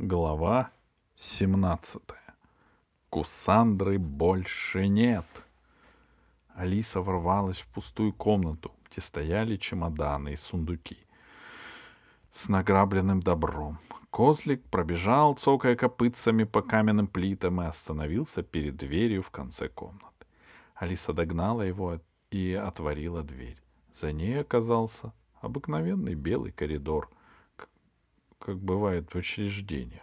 Глава 17. Кусандры больше нет. Алиса ворвалась в пустую комнату, где стояли чемоданы и сундуки с награбленным добром. Козлик пробежал, цокая копытцами по каменным плитам, и остановился перед дверью в конце комнаты. Алиса догнала его и отворила дверь. За ней оказался обыкновенный белый коридор — как бывает в учреждениях.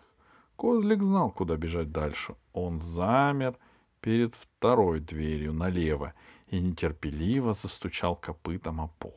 Козлик знал, куда бежать дальше. Он замер перед второй дверью налево и нетерпеливо застучал копытом о пол.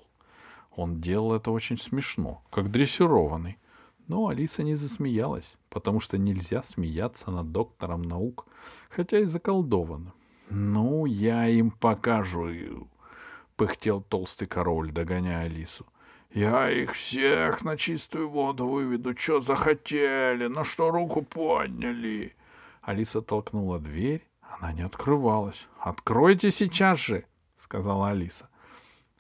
Он делал это очень смешно, как дрессированный. Но Алиса не засмеялась, потому что нельзя смеяться над доктором наук, хотя и заколдованным. «Ну, я им покажу», — пыхтел толстый король, догоняя Алису. Я их всех на чистую воду выведу. Что захотели? На что руку подняли?» Алиса толкнула дверь. Она не открывалась. «Откройте сейчас же!» — сказала Алиса.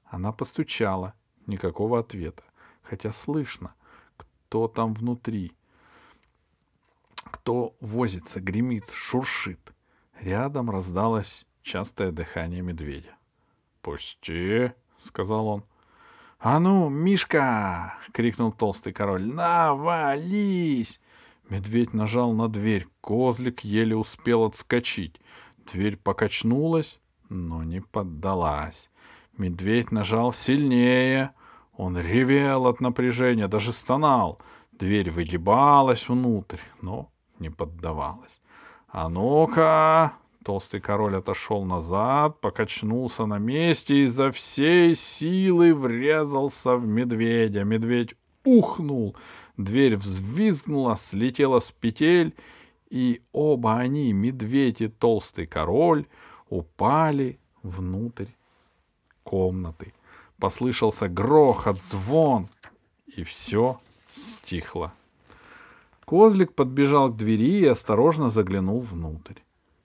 Она постучала. Никакого ответа. Хотя слышно, кто там внутри. Кто возится, гремит, шуршит. Рядом раздалось частое дыхание медведя. «Пусти!» — сказал он. «А ну, Мишка!» — крикнул толстый король. «Навались!» Медведь нажал на дверь. Козлик еле успел отскочить. Дверь покачнулась, но не поддалась. Медведь нажал сильнее. Он ревел от напряжения, даже стонал. Дверь выгибалась внутрь, но не поддавалась. «А ну-ка!» Толстый король отошел назад, покачнулся на месте и изо всей силы врезался в медведя. Медведь ухнул, дверь взвизгнула, слетела с петель, и оба они, медведь и толстый король, упали внутрь комнаты. Послышался грохот, звон, и все стихло. Козлик подбежал к двери и осторожно заглянул внутрь.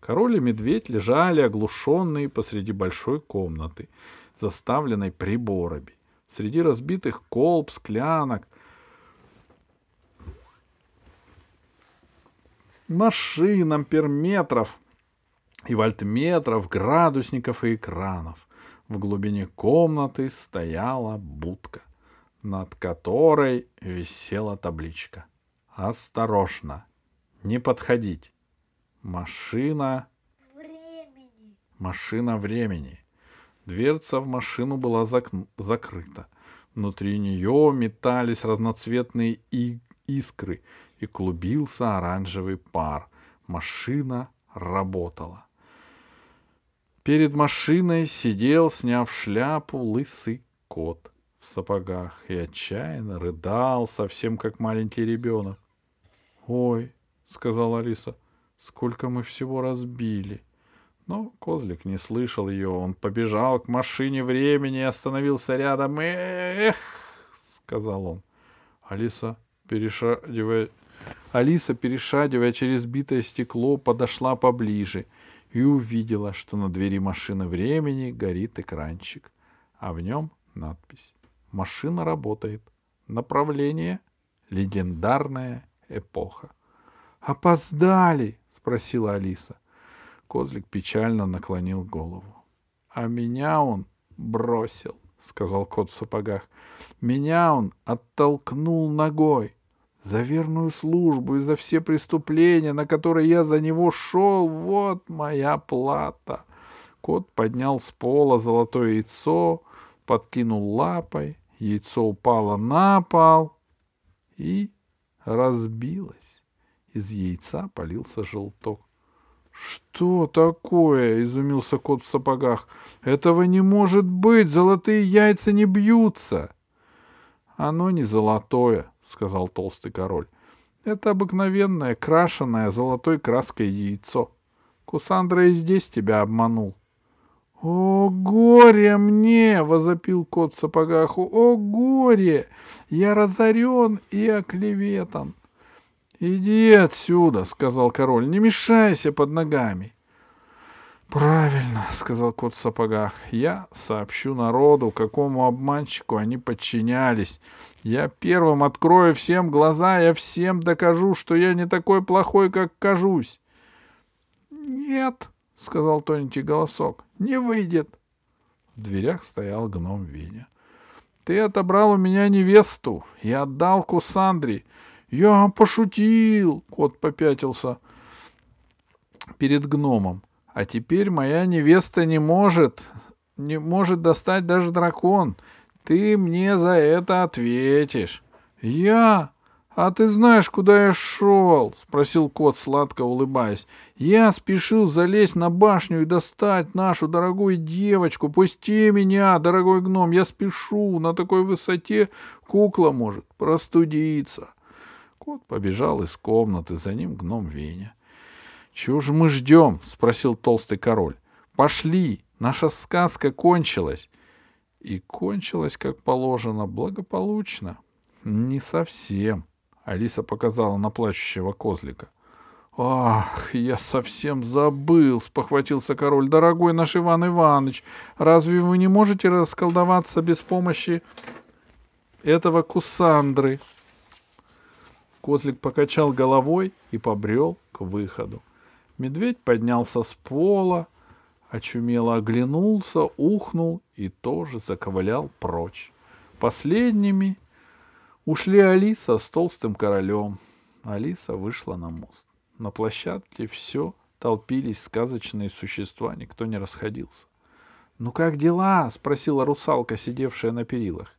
Король и медведь лежали оглушенные посреди большой комнаты, заставленной приборами. Среди разбитых колб, склянок, машин, амперметров и вольтметров, градусников и экранов. В глубине комнаты стояла будка, над которой висела табличка. «Осторожно! Не подходить! Машина... Времени. Машина времени. Дверца в машину была зак... закрыта. Внутри нее метались разноцветные и... искры, и клубился оранжевый пар. Машина работала. Перед машиной сидел, сняв шляпу, лысый кот в сапогах и отчаянно рыдал, совсем как маленький ребенок. — Ой, — сказала Алиса, Сколько мы всего разбили. Но Козлик не слышал ее. Он побежал к машине времени и остановился рядом. «Эх!» — сказал он. Алиса, перешагивая... Алиса, перешагивая через битое стекло, подошла поближе и увидела, что на двери машины времени горит экранчик, а в нем надпись «Машина работает. Направление — легендарная эпоха». «Опоздали!» — спросила Алиса. Козлик печально наклонил голову. — А меня он бросил, — сказал кот в сапогах. — Меня он оттолкнул ногой. За верную службу и за все преступления, на которые я за него шел, вот моя плата. Кот поднял с пола золотое яйцо, подкинул лапой, яйцо упало на пол и разбилось. Из яйца полился желток. «Что такое?» — изумился кот в сапогах. «Этого не может быть! Золотые яйца не бьются!» «Оно не золотое», — сказал толстый король. «Это обыкновенное, крашеное золотой краской яйцо. Кусандра и здесь тебя обманул». «О, горе мне!» — возопил кот в сапогах. «О, горе! Я разорен и оклеветан!» «Иди отсюда», — сказал король, — «не мешайся под ногами». Правильно, сказал кот в сапогах. Я сообщу народу, какому обманщику они подчинялись. Я первым открою всем глаза, я всем докажу, что я не такой плохой, как кажусь. Нет, сказал тоненький голосок, не выйдет. В дверях стоял гном Веня. Ты отобрал у меня невесту и отдал Кусандре. Я пошутил, кот попятился перед гномом. А теперь моя невеста не может, не может достать даже дракон. Ты мне за это ответишь. Я? А ты знаешь, куда я шел? Спросил кот, сладко улыбаясь. Я спешил залезть на башню и достать нашу дорогую девочку. Пусти меня, дорогой гном, я спешу. На такой высоте кукла может простудиться. Кот побежал из комнаты, за ним гном Веня. «Чего же мы ждем?» — спросил толстый король. «Пошли! Наша сказка кончилась!» И кончилась, как положено, благополучно. «Не совсем», — Алиса показала на плачущего козлика. «Ах, я совсем забыл!» — спохватился король. «Дорогой наш Иван Иванович, разве вы не можете расколдоваться без помощи этого кусандры?» Козлик покачал головой и побрел к выходу. Медведь поднялся с пола, очумело оглянулся, ухнул и тоже заковылял прочь. Последними ушли Алиса с толстым королем. Алиса вышла на мост. На площадке все толпились сказочные существа, никто не расходился. «Ну как дела?» — спросила русалка, сидевшая на перилах.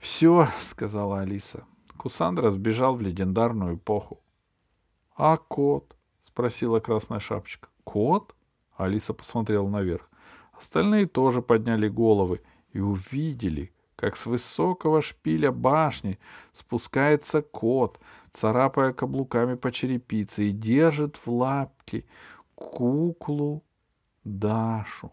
«Все», — сказала Алиса. Кусандра сбежал в легендарную эпоху. «А кот?» спросила Красная Шапочка. «Кот?» Алиса посмотрела наверх. Остальные тоже подняли головы и увидели, как с высокого шпиля башни спускается кот, царапая каблуками по черепице и держит в лапке куклу Дашу.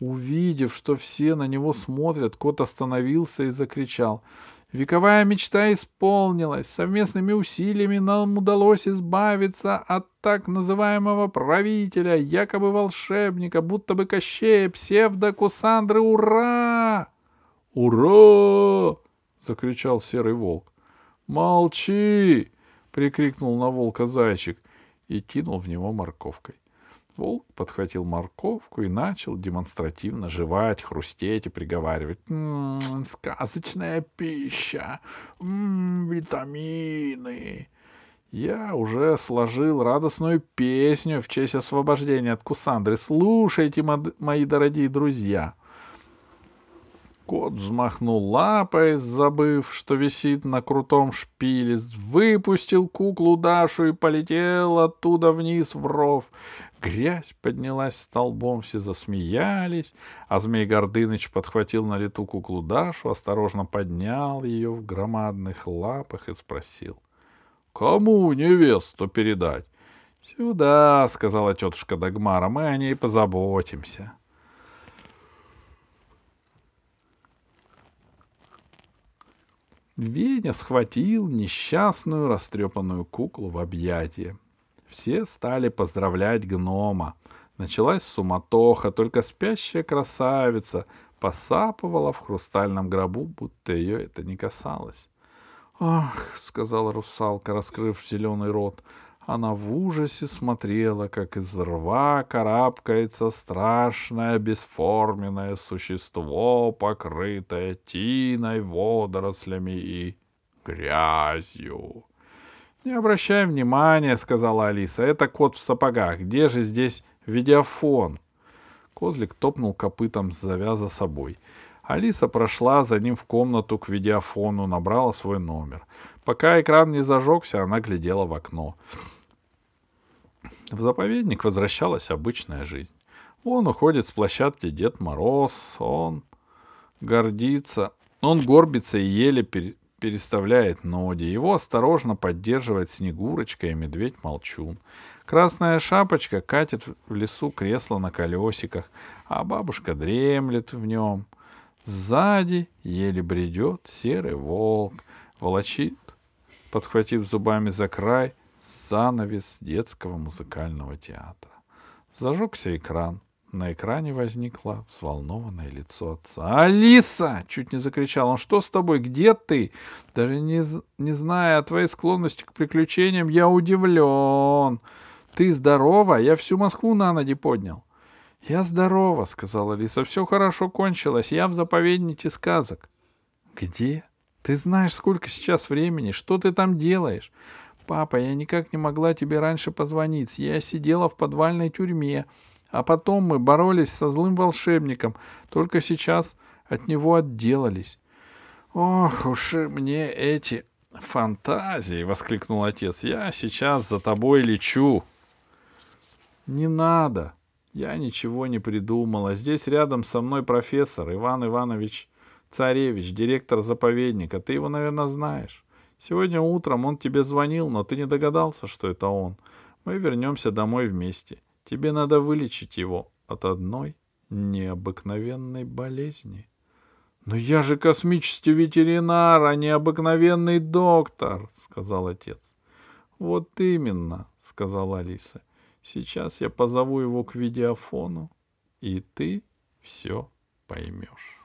Увидев, что все на него смотрят, кот остановился и закричал — Вековая мечта исполнилась. Совместными усилиями нам удалось избавиться от так называемого правителя, якобы волшебника, будто бы Кощея, псевдо-Кусандры. Ура! Ура! закричал серый волк. Молчи! прикрикнул на волка зайчик и кинул в него морковкой. Волк подхватил морковку и начал демонстративно жевать, хрустеть и приговаривать. «М-м, сказочная пища, м-м, витамины. Я уже сложил радостную песню в честь освобождения от Кусандры. Слушайте, мои дорогие друзья. — Кот взмахнул лапой, забыв, что висит на крутом шпиле, выпустил куклу Дашу и полетел оттуда вниз в ров. Грязь поднялась столбом, все засмеялись, а Змей Гордыныч подхватил на лету куклу Дашу, осторожно поднял ее в громадных лапах и спросил. — Кому невесту передать? — Сюда, — сказала тетушка Дагмара, — мы о ней позаботимся. — Веня схватил несчастную растрепанную куклу в объятия. Все стали поздравлять гнома. Началась суматоха, только спящая красавица посапывала в хрустальном гробу, будто ее это не касалось. «Ах!» — сказала русалка, раскрыв зеленый рот. Она в ужасе смотрела, как из рва карабкается страшное бесформенное существо, покрытое тиной, водорослями и грязью. «Не обращай внимания», — сказала Алиса. «Это кот в сапогах. Где же здесь видеофон?» Козлик топнул копытом, завяза собой. Алиса прошла за ним в комнату к видеофону, набрала свой номер. Пока экран не зажегся, она глядела в окно. В заповедник возвращалась обычная жизнь. Он уходит с площадки Дед Мороз, он гордится, он горбится и еле переставляет ноги. Его осторожно поддерживает Снегурочка и Медведь-молчун. Красная шапочка катит в лесу кресло на колесиках, а бабушка дремлет в нем. Сзади еле бредет серый волк, волочит, подхватив зубами за край — занавес детского музыкального театра. Зажегся экран. На экране возникло взволнованное лицо отца. «Алиса!» — чуть не закричал он. «Что с тобой? Где ты?» «Даже не, не зная о твоей склонности к приключениям, я удивлен. Ты здорова? Я всю Москву на ноги поднял». «Я здорова», — сказала Алиса. «Все хорошо кончилось. Я в заповеднике сказок». «Где? Ты знаешь, сколько сейчас времени? Что ты там делаешь?» «Папа, я никак не могла тебе раньше позвонить. Я сидела в подвальной тюрьме». А потом мы боролись со злым волшебником, только сейчас от него отделались. Ох уж мне эти фантазии, воскликнул отец. Я сейчас за тобой лечу. Не надо. Я ничего не придумала. Здесь рядом со мной профессор Иван Иванович Царевич, директор заповедника. Ты его, наверное, знаешь. Сегодня утром он тебе звонил, но ты не догадался, что это он. Мы вернемся домой вместе. Тебе надо вылечить его от одной необыкновенной болезни. — Но я же космический ветеринар, а не обыкновенный доктор, — сказал отец. — Вот именно, — сказала Алиса. — Сейчас я позову его к видеофону, и ты все поймешь.